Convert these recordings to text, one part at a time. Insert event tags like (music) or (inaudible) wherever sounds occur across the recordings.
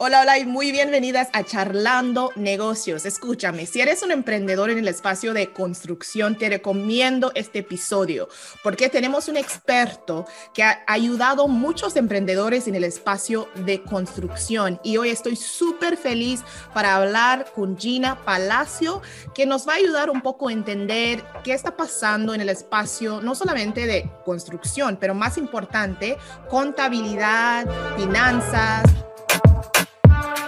Hola, hola y muy bienvenidas a Charlando Negocios. Escúchame, si eres un emprendedor en el espacio de construcción, te recomiendo este episodio porque tenemos un experto que ha ayudado a muchos emprendedores en el espacio de construcción y hoy estoy súper feliz para hablar con Gina Palacio que nos va a ayudar un poco a entender qué está pasando en el espacio no solamente de construcción, pero más importante, contabilidad, finanzas si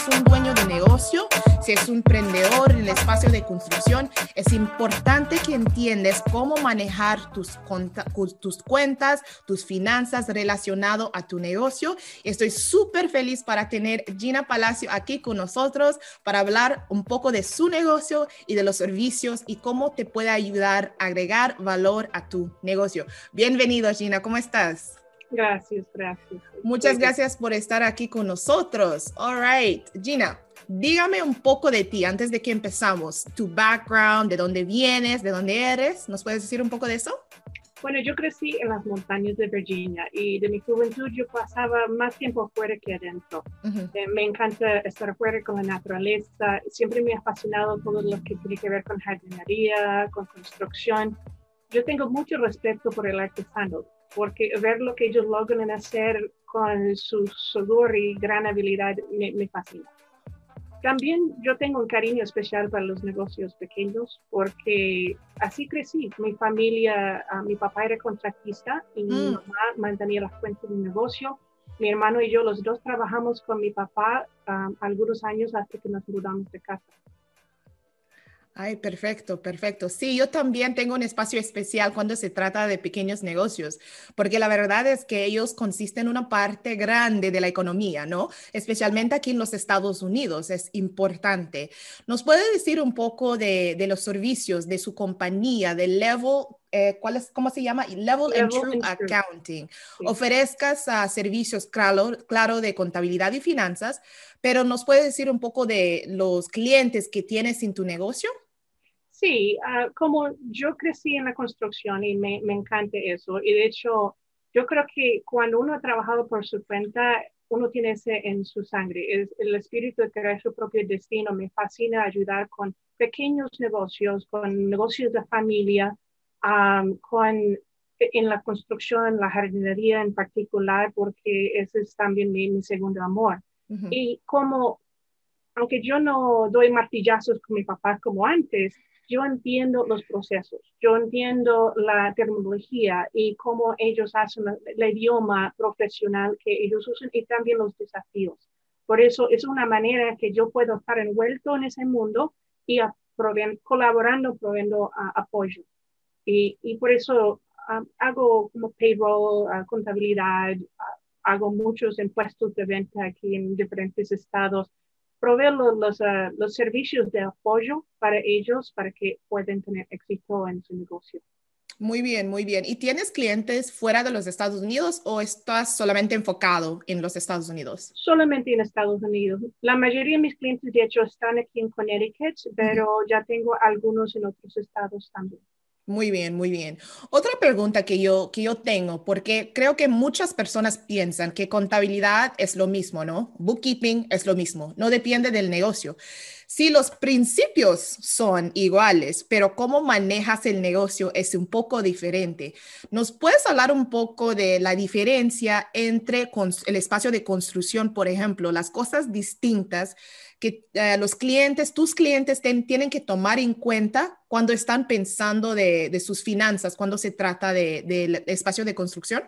eres un dueño de negocio, si es un emprendedor en el espacio de construcción, es importante que entiendas cómo manejar tus, tus cuentas, tus finanzas relacionado a tu negocio. Estoy súper feliz para tener Gina Palacio aquí con nosotros para hablar un poco de su negocio y de los servicios y cómo te puede ayudar a agregar valor a tu negocio. Bienvenido, Gina, ¿cómo estás? Gracias, gracias. Muchas gracias por estar aquí con nosotros. All right, Gina, dígame un poco de ti antes de que empezamos. Tu background, de dónde vienes, de dónde eres. ¿Nos puedes decir un poco de eso? Bueno, yo crecí en las montañas de Virginia y de mi juventud yo pasaba más tiempo afuera que adentro. Eh, me encanta estar afuera con la naturaleza. Siempre me ha apasionado todo lo que tiene que ver con jardinería, con construcción. Yo tengo mucho respeto por el artesano porque ver lo que ellos logran hacer con su sudor y gran habilidad me, fascina. También yo tengo un cariño especial para los negocios pequeños porque así crecí. Mi familia, ah, mi papá era contratista y mi mm. mamá mantenía las cuentas del negocio. Mi hermano y yo, los dos trabajamos con mi papá ah, algunos años hasta que nos mudamos de casa. Ay, perfecto, perfecto. Sí, yo también tengo un espacio especial cuando se trata de pequeños negocios, porque la verdad es que ellos consisten en una parte grande de la economía, ¿no? Especialmente aquí en los Estados Unidos, es importante. ¿Nos puede decir un poco de, los servicios de su compañía, de Level eh, ¿cuál es, ¿cómo se llama? Level, and True Accounting. Ofrezcas servicios, claro, claro, de contabilidad y finanzas, pero ¿nos puede decir un poco de los clientes que tienes en tu negocio? Sí, ah, como yo crecí en la construcción y me, me encanta eso, y de hecho, yo creo que cuando uno ha trabajado por su cuenta, uno tiene ese en su sangre, es el espíritu de crear su propio destino. Me fascina ayudar con pequeños negocios, con negocios de familia, con en la construcción, la jardinería en particular, porque ese es también mi, segundo amor. Y como, aunque yo no doy martillazos con mi papá como antes, yo entiendo los procesos, yo entiendo la terminología y cómo ellos hacen el idioma profesional que ellos usan y también los desafíos. Por eso es una manera que yo puedo estar envuelto en ese mundo y colaborando, proveyendo apoyo. Y, y, por eso um, hago como payroll, uh, contabilidad, uh, hago muchos impuestos de venta aquí en diferentes estados proveer los, ah, los, servicios de apoyo para ellos para que puedan tener éxito en su negocio. Muy bien, muy bien. ¿Y tienes clientes fuera de los Estados Unidos o estás solamente enfocado en los Estados Unidos? Solamente en Estados Unidos. La mayoría de mis clientes, de hecho, están aquí en Connecticut, pero ya tengo algunos en otros estados también. Muy bien, muy bien. Otra pregunta que yo, que yo tengo, porque creo que muchas personas piensan que contabilidad es lo mismo, ¿no? Bookkeeping es lo mismo, no depende del negocio. Sí, los principios son iguales, pero cómo manejas el negocio es un poco diferente. ¿Nos puedes hablar un poco de la diferencia entre el espacio de construcción, por ejemplo, las cosas distintas que eh, los clientes, tus clientes tienen que tomar en cuenta cuando están pensando de, sus finanzas, cuando se trata del espacio de construcción?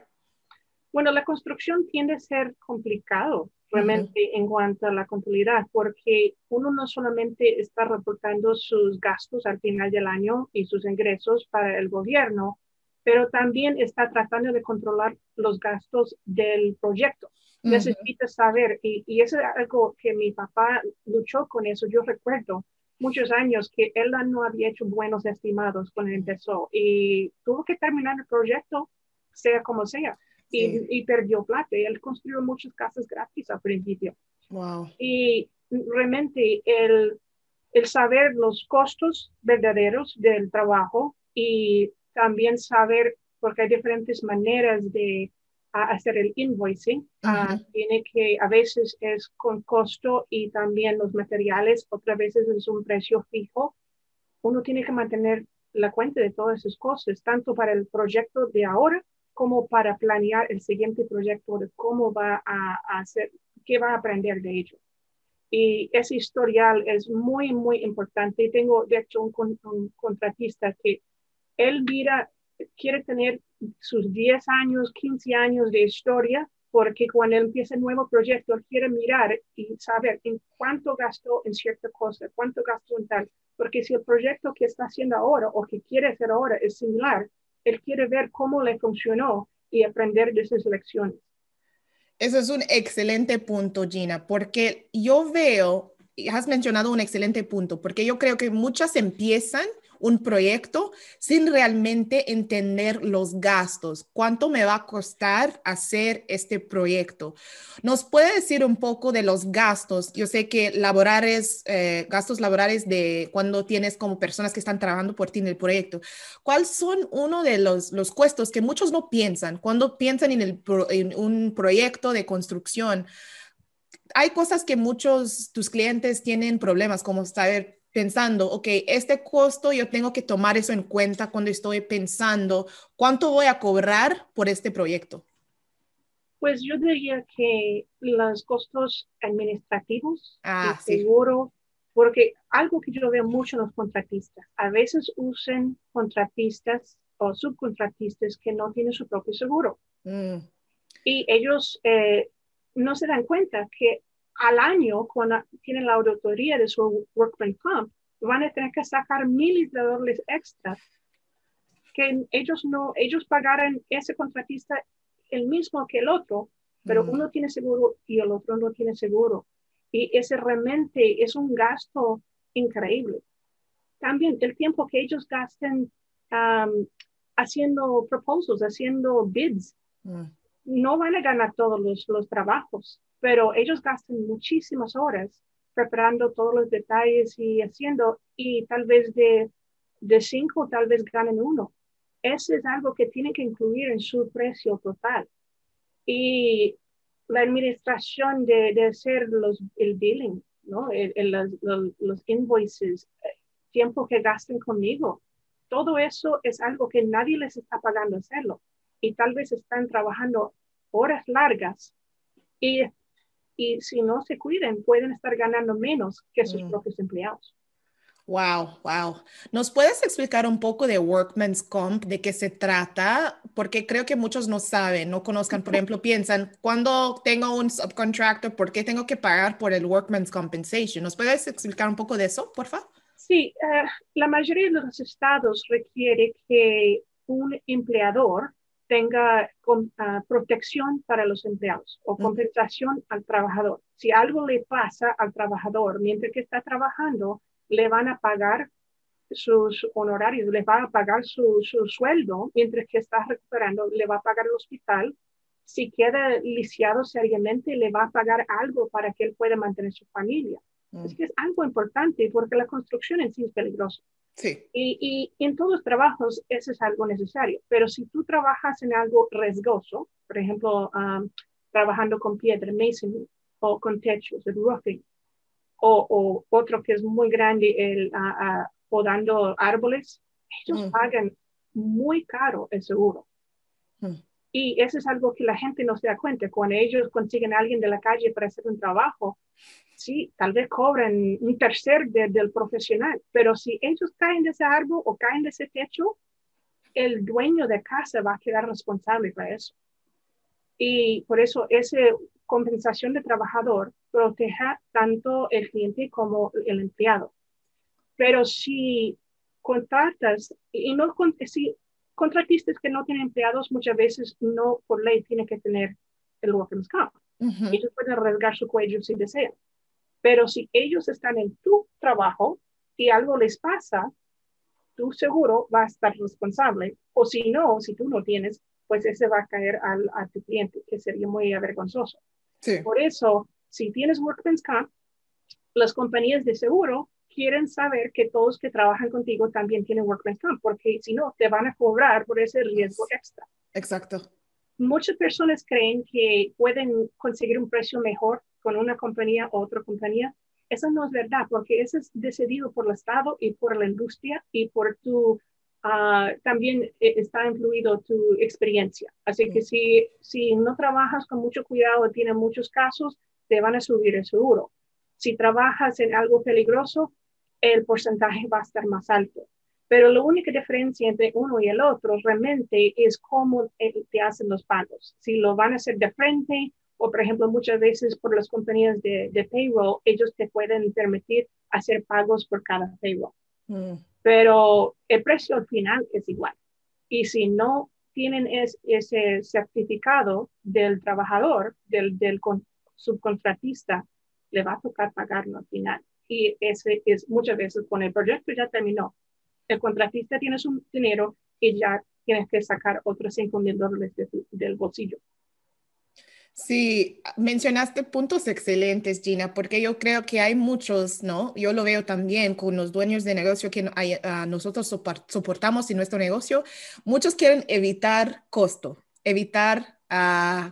Bueno, la construcción tiende a ser complicado realmente en cuanto a la contabilidad, porque uno no solamente está reportando sus gastos al final del año y sus ingresos para el gobierno, pero también está tratando de controlar los gastos del proyecto. Necesita saber, y, y, eso es algo que mi papá luchó con eso. Yo recuerdo muchos años que él no había hecho buenos estimados cuando empezó y tuvo que terminar el proyecto, sea como sea, y, y, perdió plata. Y él construyó muchas casas gratis al principio. Wow. Y realmente el el saber los costos verdaderos del trabajo y también saber, porque hay diferentes maneras de hacer el invoicing. Ah, tiene que, a veces es con costo y también los materiales, otras veces es un precio fijo. Uno tiene que mantener la cuenta de todas esas cosas, tanto para el proyecto de ahora como para planear el siguiente proyecto de cómo va a, hacer, qué va a aprender de ello. Y ese historial es muy, muy importante. Tengo, de hecho, un, un contratista que él mira, quiere tener sus 10 años, 15 años de historia, porque cuando él empieza el nuevo proyecto, quiere mirar y saber en cuánto gastó en cierta cosa, cuánto gastó en tal, porque si el proyecto que está haciendo ahora o que quiere hacer ahora es similar, él quiere ver cómo le funcionó y aprender de sus lecciones. Eso es un excelente punto, Gina, porque yo veo, y has mencionado un excelente punto, porque yo creo que muchas empiezan un proyecto sin realmente entender los gastos. ¿Cuánto me va a costar hacer este proyecto? ¿Nos puede decir un poco de los gastos? Yo sé que laborales, eh, gastos laborales de cuando tienes como personas que están trabajando por ti en el proyecto. ¿Cuáles son uno de los, los costos que muchos no piensan cuando piensan en, el, en un proyecto de construcción? Hay cosas que muchos tus clientes tienen problemas, como saber pensando, ok, este costo yo tengo que tomar eso en cuenta cuando estoy pensando cuánto voy a cobrar por este proyecto. Pues yo diría que los costos administrativos, ah, seguro, porque algo que yo veo mucho en los contratistas, a veces usan contratistas o subcontratistas que no tienen su propio seguro. Mm. Y ellos eh, no se dan cuenta que al año, cuando tienen la auditoría de su Workman Comp, van a tener que sacar miles de dólares extra que ellos no, ellos pagaran ese contratista el mismo que el otro, pero mm. uno tiene seguro y el otro no tiene seguro. Y ese realmente es un gasto increíble. También el tiempo que ellos gasten haciendo proposals, haciendo bids, mm. no van a ganar todos los, los trabajos pero ellos gastan muchísimas horas preparando todos los detalles y haciendo, y tal vez de, de cinco, tal vez ganen uno. Eso es algo que tienen que incluir en su precio total. Y la administración de, de hacer los, el billing, ¿no? los, los, invoices, tiempo que gasten conmigo, todo eso es algo que nadie les está pagando hacerlo. Y tal vez están trabajando horas largas y y si no se cuiden, pueden estar ganando menos que sus mm. propios empleados. Wow, wow. ¿Nos puedes explicar un poco de Workman's Comp, de qué se trata? Porque creo que muchos no saben, no conozcan, por ejemplo, (laughs) piensan, cuando tengo un subcontractor, ¿por qué tengo que pagar por el Workman's Compensation? ¿Nos puedes explicar un poco de eso, por favor? Sí, eh, la mayoría de los estados requiere que un empleador tenga ah, protección para los empleados o compensación al trabajador. Si algo le pasa al trabajador mientras que está trabajando, le van a pagar sus honorarios, le van a pagar su, sueldo mientras que está recuperando, le va a pagar el hospital. Si queda lisiado seriamente, le va a pagar algo para que él pueda mantener su familia. Es que es algo importante porque la construcción en sí es peligrosa. Sí. Y, en todos los trabajos eso es algo necesario, pero si tú trabajas en algo riesgoso, por ejemplo, um, trabajando con piedra, masonry, o con techos, el roofing, o, otro que es muy grande, el uh, podando árboles, ellos mm. pagan muy caro el seguro. Mm. Y eso es algo que la gente no se da cuenta. Cuando ellos consiguen a alguien de la calle para hacer un trabajo, sí, tal vez cobran un tercer del profesional, pero si ellos caen de ese árbol o caen de ese techo, el dueño de casa va a quedar responsable para eso. Y por eso esa compensación de trabajador proteja tanto el cliente como el empleado. Pero si contratas, y no si contratistas que no tienen empleados muchas veces no por ley tienen que tener el workers comp. Ellos pueden arriesgar su cuello si desean. Pero si ellos están en tu trabajo y algo les pasa, tú seguro vas a estar responsable. O si no, si tú no tienes, pues ese va a caer al, a tu cliente, que sería muy avergonzoso. Por eso, si tienes Workman's Comp, las compañías de seguro quieren saber que todos que trabajan contigo también tienen workman's comp, porque si no, te van a cobrar por ese riesgo extra. Exacto. Muchas personas creen que pueden conseguir un precio mejor con una compañía u otra compañía. Eso no es verdad, porque eso es decidido por el Estado y por la industria y por tu, ah, también eh, está incluido tu experiencia. Así que si, si no trabajas con mucho cuidado, tienes muchos casos, te van a subir el seguro. Si trabajas en algo peligroso, el porcentaje va a estar más alto. Pero la única diferencia entre uno y el otro realmente es cómo eh, te hacen los pagos. Si lo van a hacer de frente o, por ejemplo, muchas veces por las compañías de, de payroll, ellos te pueden permitir hacer pagos por cada payroll. Mm. Pero el precio al final es igual. Y si no tienen ese certificado del trabajador, del, del subcontratista, le va a tocar pagarlo al final y ese es muchas veces con el proyecto ya terminó. El contratista tiene su dinero y ya tienes que sacar otros 5 mil dólares del bolsillo. Sí, mencionaste puntos excelentes, Gina, porque yo creo que hay muchos, ¿no? Yo lo veo también con los dueños de negocio que nosotros soportamos en nuestro negocio. Muchos quieren evitar costo, evitar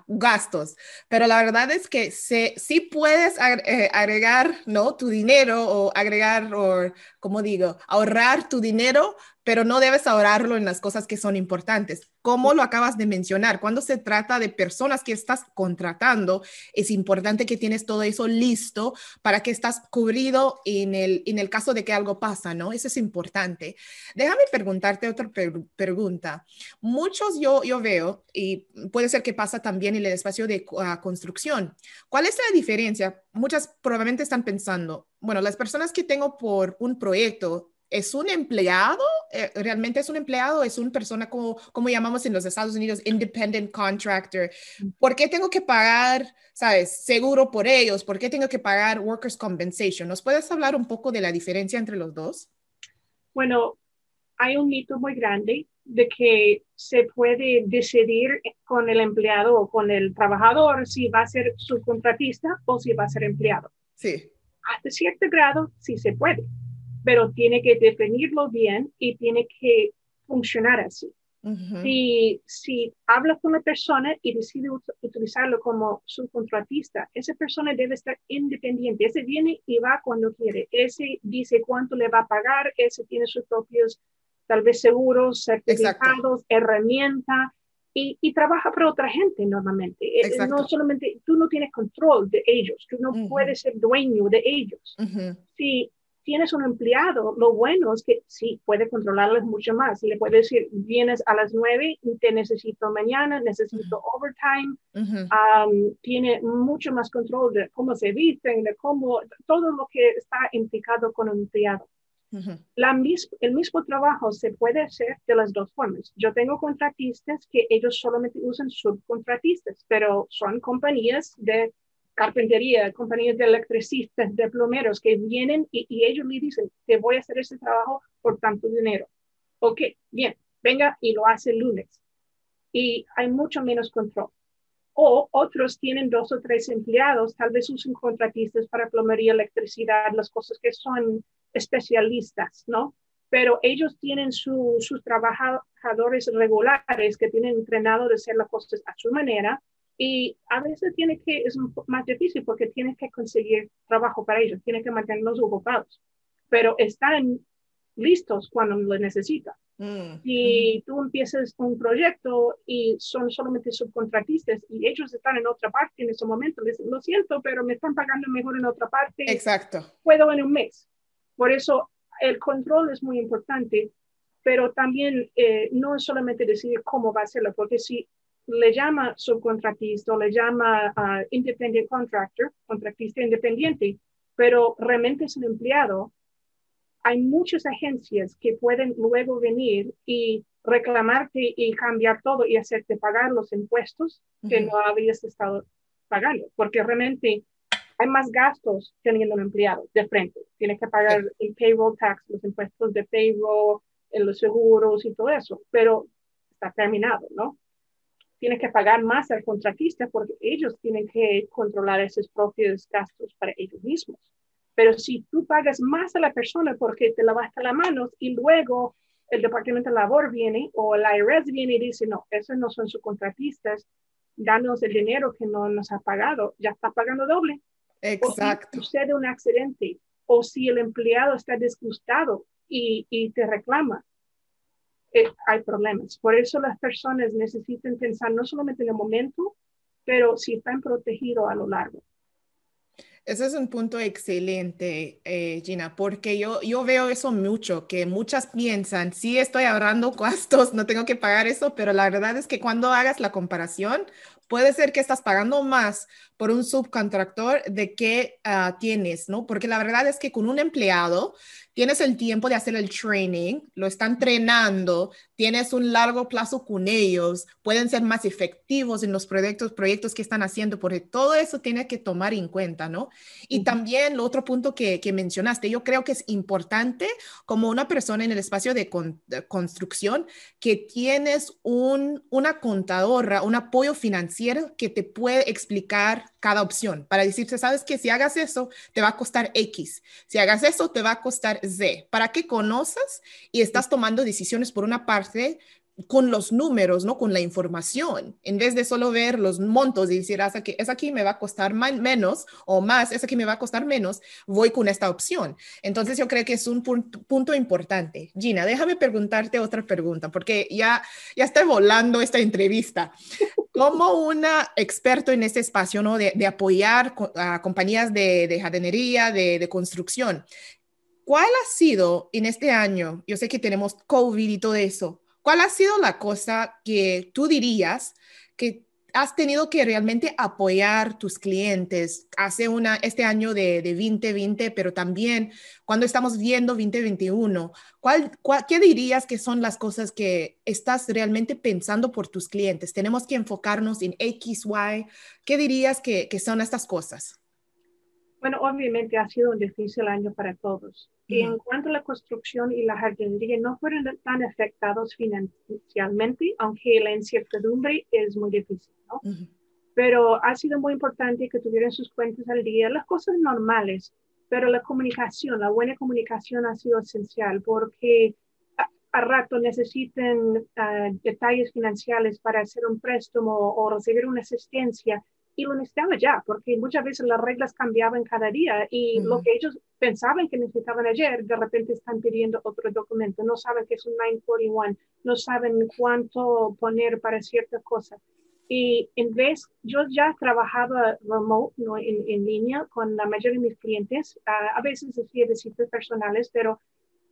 gastos, pero la verdad es que si sí puedes eh, agregar, ¿no? Tu dinero o agregar, o, como digo, ahorrar tu dinero, pero no debes ahorrarlo en las cosas que son importantes. Como lo acabas de mencionar, cuando se trata de personas que estás contratando, es importante que tienes todo eso listo para que estás cubrido en el, en el caso de que algo pasa, ¿no? Eso es importante. Déjame preguntarte otra pregunta. Muchos yo, yo veo, y puede ser que pasa también en el espacio de uh, construcción. ¿Cuál es la diferencia? Muchas probablemente están pensando, bueno, las personas que tengo por un proyecto ¿Es un empleado? Eh, ¿Realmente es un empleado? ¿Es una persona como, como llamamos en los Estados Unidos, independent contractor? ¿Por qué tengo que pagar, sabes, seguro por ellos? ¿Por qué tengo que pagar workers' compensation? ¿Nos puedes hablar un poco de la diferencia entre los dos? Bueno, hay un mito muy grande de que se puede decidir con el empleado o con el trabajador si va a ser subcontratista o si va a ser empleado. Sí. A cierto grado, sí se puede pero tiene que definirlo bien y tiene que funcionar así. si, si habla con la persona y decide utilizarlo como subcontratista, esa persona debe estar independiente. Ese viene y va cuando quiere. Ese dice cuánto le va a pagar. Ese tiene sus propios, tal vez, seguros, certificados, herramientas. Y, y, trabaja para otra gente normalmente. Eh, Exacto. No solamente, tú no tienes control de ellos, tú no puedes ser dueño de ellos. Si tienes un empleado, lo bueno es que sí, puede controlarles mucho más. Le puede decir, vienes a las nueve y te necesito mañana, necesito overtime. tiene mucho más control de cómo se visten, de cómo, todo lo que está implicado con un empleado. La el mismo trabajo se puede hacer de las dos formas. Yo tengo contratistas que ellos solamente usan subcontratistas, pero son compañías de carpintería, compañías de electricistas, de plomeros que vienen y, ellos le dicen, te voy a hacer ese trabajo por tanto dinero. Ok, bien, venga y lo hace el lunes. Y hay mucho menos control. O otros tienen dos o tres empleados, tal vez usen contratistas para plomería, electricidad, las cosas que son especialistas, ¿no? Pero ellos tienen sus trabajadores regulares que tienen entrenado de hacer las cosas a su manera y a veces tiene que, es más difícil porque tienes que conseguir trabajo para ellos, tienes que mantenerlos ocupados, pero están listos cuando lo necesitan. Mm, si mm. tú empiezas un proyecto y son solamente subcontratistas y ellos están en otra parte en ese momento, les lo siento, pero me están pagando mejor en otra parte. Exacto. Puedo en un mes. Por eso el control es muy importante, pero también eh, no es solamente decidir cómo va a hacerlo, porque si le llama subcontratista o le llama uh, independent contractor, contratista independiente, pero realmente es un empleado, hay muchas agencias que pueden luego venir y reclamarte y cambiar todo y hacerte pagar los impuestos que no habías estado pagando, porque realmente hay más gastos teniendo un empleado de frente. Tienes que pagar el payroll tax, los impuestos de payroll, los seguros y todo eso, pero está terminado, ¿no? tienes que pagar más al contratista porque ellos tienen que controlar esos propios gastos para ellos mismos. Pero si tú pagas más a la persona porque te lavaste las manos y luego el Departamento de Labor viene o la IRS viene y dice, no, esos no son subcontratistas, danos el dinero que no nos ha pagado, ya está pagando doble. Exacto. O si sucede un accidente o si el empleado está disgustado y, y te reclama, eh, hay problemas. Por eso las personas necesitan pensar no solamente en el momento, pero si están protegidos a lo largo. Ese es un punto excelente, eh, Gina, porque yo, yo veo eso mucho, que muchas piensan, sí estoy ahorrando (laughs) costos, no tengo que pagar eso, pero la verdad es que cuando hagas la comparación, puede ser que estás pagando más por un subcontractor de que ah, tienes, ¿no? Porque la verdad es que con un empleado tienes el tiempo de hacer el training, lo están entrenando, tienes un largo plazo con ellos, pueden ser más efectivos en los proyectos, proyectos que están haciendo, porque todo eso tiene que tomar en cuenta, ¿no? Y también el otro punto que, que, mencionaste, yo creo que es importante como una persona en el espacio de, construcción que tienes un, una contadora, un apoyo financiero que te puede explicar cada opción para decirte, sabes que si hagas eso, te va a costar X, si hagas eso, te va a costar Para que conozcas y estás tomando decisiones por una parte con los números, ¿no? Con la información, en vez de solo ver los montos y decir, esa aquí, esa aquí me va a costar menos o más, esa aquí me va a costar menos, voy con esta opción. Entonces yo creo que es un punto, importante. Gina, déjame preguntarte otra pregunta, porque ya, ya está volando esta entrevista. (laughs) Como una experto en este espacio, ¿no? De, apoyar a compañías de, de jardinería, de, de construcción, ¿cuál ha sido en este año? Yo sé que tenemos COVID y todo eso ¿Cuál ha sido la cosa que tú dirías que has tenido que realmente apoyar tus clientes hace una, este año de, de 2020, pero también cuando estamos viendo 2021? ¿cuál, qué dirías que son las cosas que estás realmente pensando por tus clientes? Tenemos que enfocarnos en X, Y. ¿Qué dirías que, que son estas cosas? Bueno, obviamente ha sido un difícil año para todos. Y en cuanto a la construcción y la jardinería, no fueron tan afectados financieramente, aunque la incertidumbre es muy difícil, ¿no? Pero ha sido muy importante que tuvieran sus cuentas al día, las cosas normales, pero la comunicación, la buena comunicación ha sido esencial porque a, rato necesitan ah, detalles financieros para hacer un préstamo o recibir una asistencia y lo necesitaba ya, porque muchas veces las reglas cambiaban cada día y lo que ellos pensaban que necesitaban ayer, de repente están pidiendo otro documento, no saben que es un 941, no saben cuánto poner para ciertas cosas. Y en vez, yo ya trabajaba remote, ¿no? en, en línea con la mayoría de mis clientes, a veces hacía visitas personales, pero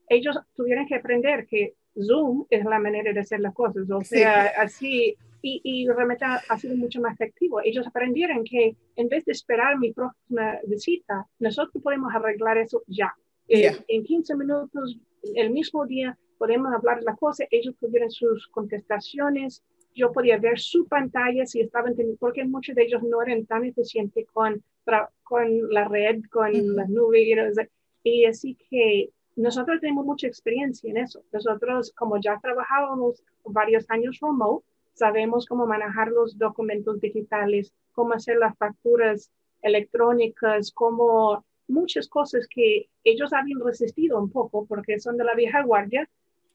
ellos tuvieron que aprender que Zoom es la manera de hacer las cosas, o sea, así y, y, realmente ha, sido mucho más efectivo. Ellos aprendieron que en vez de esperar mi próxima visita, nosotros podemos arreglar eso ya. Eh, en 15 minutos, el mismo día, podemos hablar de la cosa, ellos tuvieron sus contestaciones, yo podía ver su pantalla si estaban teniendo, porque muchos de ellos no eran tan eficientes con, con la red, con las nubes, y así que nosotros tenemos mucha experiencia en eso. Nosotros, como ya trabajábamos varios años remote, sabemos cómo manejar los documentos digitales, cómo hacer las facturas electrónicas, cómo muchas cosas que ellos habían resistido un poco porque son de la vieja guardia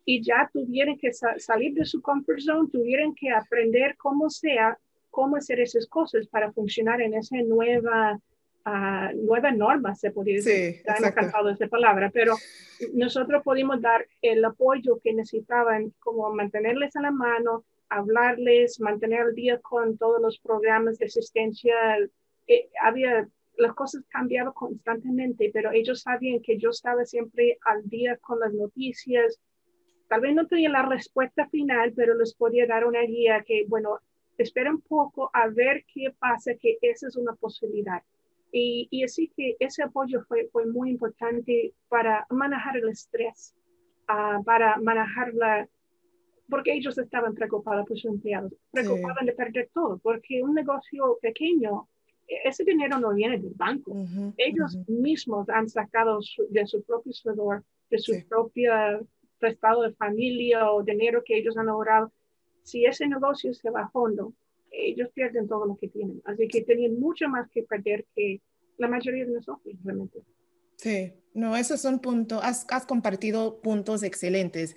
y ya tuvieron que salir de su comfort zone, tuvieron que aprender cómo sea, cómo hacer esas cosas para funcionar en esa nueva, uh, nueva norma, se podría decir. Sí, hemos cantado esa palabra, pero nosotros pudimos dar el apoyo que necesitaban, como mantenerles a la mano, hablarles, mantener al día con todos los programas de asistencia. Eh, había, las cosas cambiaban constantemente, pero ellos sabían que yo estaba siempre al día con las noticias. Tal vez no tenía la respuesta final, pero les podía dar una guía que, bueno, espera un poco a ver qué pasa, que esa es una posibilidad. Y, y así que ese apoyo fue, fue muy importante para manejar el estrés, uh, para manejar la, porque ellos estaban preocupados por sus empleados, preocupaban de perder todo, porque un negocio pequeño, e-, ese dinero no viene del banco. ellos mismos han sacado de su propio sudor, de su propio prestado de familia o dinero que ellos han ahorrado. Si ese negocio se va a fondo, ellos pierden todo lo que tienen. Así que tenían mucho más que perder que la mayoría de nosotros realmente. Sí, no, esos son puntos, has, has, compartido puntos excelentes,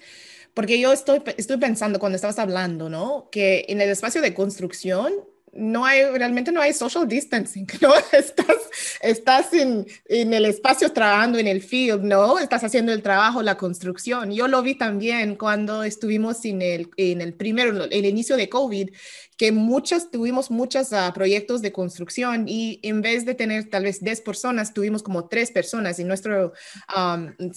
porque yo estoy, estoy pensando cuando estabas hablando, ¿no? Que en el espacio de construcción no hay, realmente no hay social distancing, (laughs) ¿no? Estás, estás en, en, el espacio trabajando en el field, ¿no? Estás haciendo el trabajo, la construcción. Yo lo vi también cuando estuvimos en el, en el primero, el inicio de COVID, que muchas, tuvimos muchos uh, proyectos de construcción y en vez de tener tal vez 10 personas, tuvimos como tres personas en nuestro,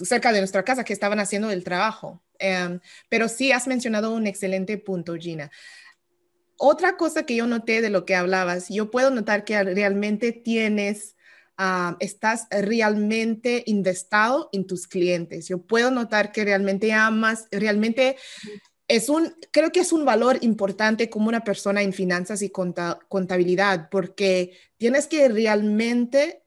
cerca de nuestra casa que estaban haciendo el trabajo. Um, pero sí has mencionado un excelente punto, Gina otra cosa que yo noté de lo que hablabas, yo puedo notar que realmente tienes, uh, estás realmente investado en tus clientes. Yo puedo notar que realmente amas, realmente es un, creo que es un valor importante como una persona en finanzas y contabilidad, porque tienes que realmente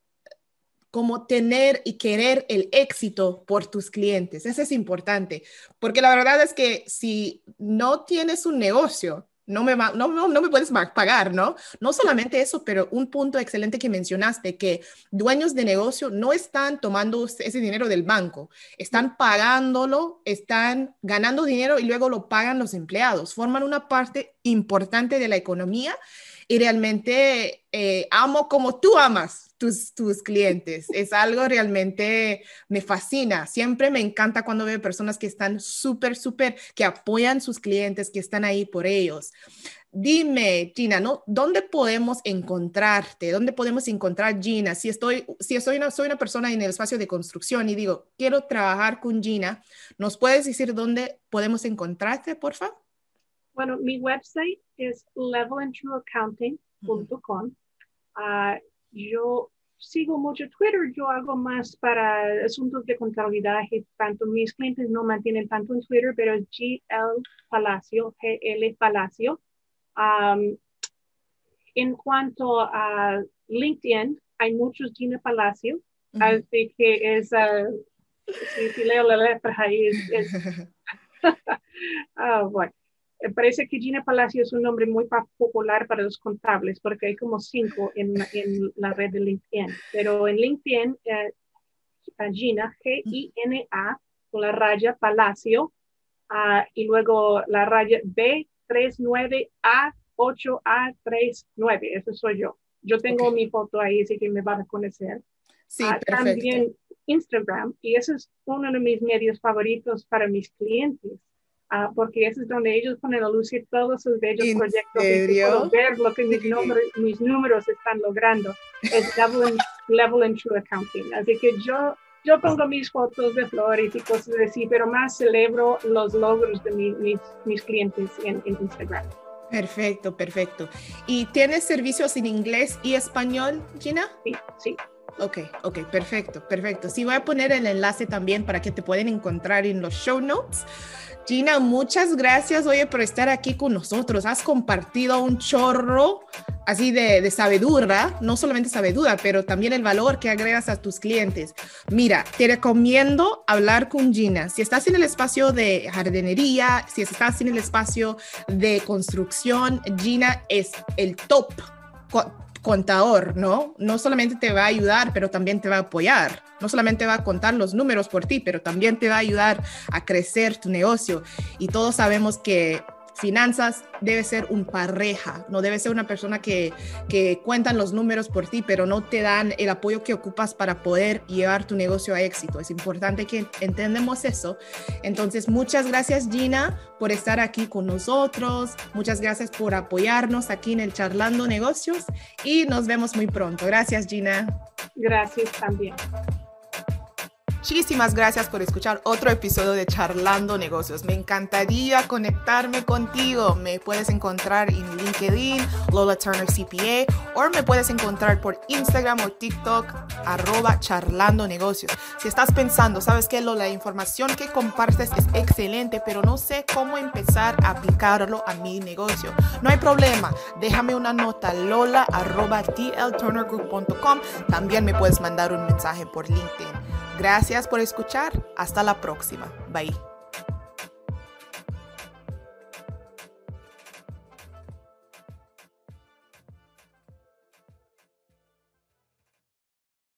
como tener y querer el éxito por tus clientes. Eso es importante, porque la verdad es que si no tienes un negocio, no me, no, no, me puedes pagar, ¿no? No solamente eso, pero un punto excelente que mencionaste, que dueños de negocio no están tomando ese dinero del banco, están pagándolo, están ganando dinero y luego lo pagan los empleados, forman una parte importante de la economía y realmente eh, amo como tú amas tus, tus clientes. Es algo realmente me fascina. Siempre me encanta cuando veo personas que están súper, súper, que apoyan sus clientes, que están ahí por ellos. Dime, Gina, ¿no? ¿dónde podemos encontrarte? ¿Dónde podemos encontrar Gina? Si estoy, si soy una, soy una persona en el espacio de construcción y digo, quiero trabajar con Gina, ¿nos puedes decir dónde podemos encontrarte, por favor? Bueno, mi website es levelandtrueaccounting.com. Uh, yo sigo mucho Twitter, yo hago más para asuntos de contabilidad, tanto mis clientes no mantienen tanto en Twitter, pero es GL Palacio, GL Palacio. Um, en cuanto a LinkedIn, hay muchos Gina Palacio, así que es, uh, si, leo la letra ahí, es, es uh, (laughs) (laughs) bueno. Parece que Gina Palacio es un nombre muy popular para los contables porque hay como cinco en, en la red de LinkedIn. Pero en LinkedIn, eh, Gina, G-I-N-A, con la raya Palacio, uh, y luego la raya B39A8A39. Eso soy yo. Yo tengo mi foto ahí, así que me van a conocer. Sí, uh, perfecto. También Instagram, y ese es uno de mis medios favoritos para mis clientes Uh, porque eso es donde ellos ponen a lucir todos sus bellos proyectos serio? y ver lo que mis, números, mis números están logrando. Es (laughs) level, level and True Accounting. Así que yo, yo pongo mis fotos de flores y cosas así, pero más celebro los logros de mi, mis, mis clientes en, en Instagram. Perfecto, perfecto. ¿Y tienes servicios en inglés y español, Gina? Sí, sí. Ok, ok, perfecto, perfecto. Sí, voy a poner el enlace también para que te puedan encontrar en los show notes. Gina, muchas gracias, oye, por estar aquí con nosotros. Has compartido un chorro así de, de sabedura, no solamente sabedura, pero también el valor que agregas a tus clientes. Mira, te recomiendo hablar con Gina. Si estás en el espacio de jardinería, si estás en el espacio de construcción, Gina es el top contador, ¿no? No solamente te va a ayudar, pero también te va a apoyar. No solamente va a contar los números por ti, pero también te va a ayudar a crecer tu negocio. Y todos sabemos que finanzas debe ser un pareja, no debe ser una persona que, que cuentan los números por ti, pero no te dan el apoyo que ocupas para poder llevar tu negocio a éxito. Es importante que entendamos eso. Entonces, muchas gracias Gina por estar aquí con nosotros, muchas gracias por apoyarnos aquí en el Charlando Negocios y nos vemos muy pronto. Gracias Gina. Gracias también. Muchísimas gracias por escuchar otro episodio de Charlando Negocios. Me encantaría conectarme contigo. Me puedes encontrar en LinkedIn, Lola Turner CPA, o me puedes encontrar por Instagram o TikTok, arroba charlando negocios. Si estás pensando, sabes que Lola, la información que compartes es excelente, pero no sé cómo empezar a aplicarlo a mi negocio. No hay problema. Déjame una nota, lola arroba tlturnergroup.com. También me puedes mandar un mensaje por LinkedIn. Gracias por escuchar. Hasta la próxima. Bye.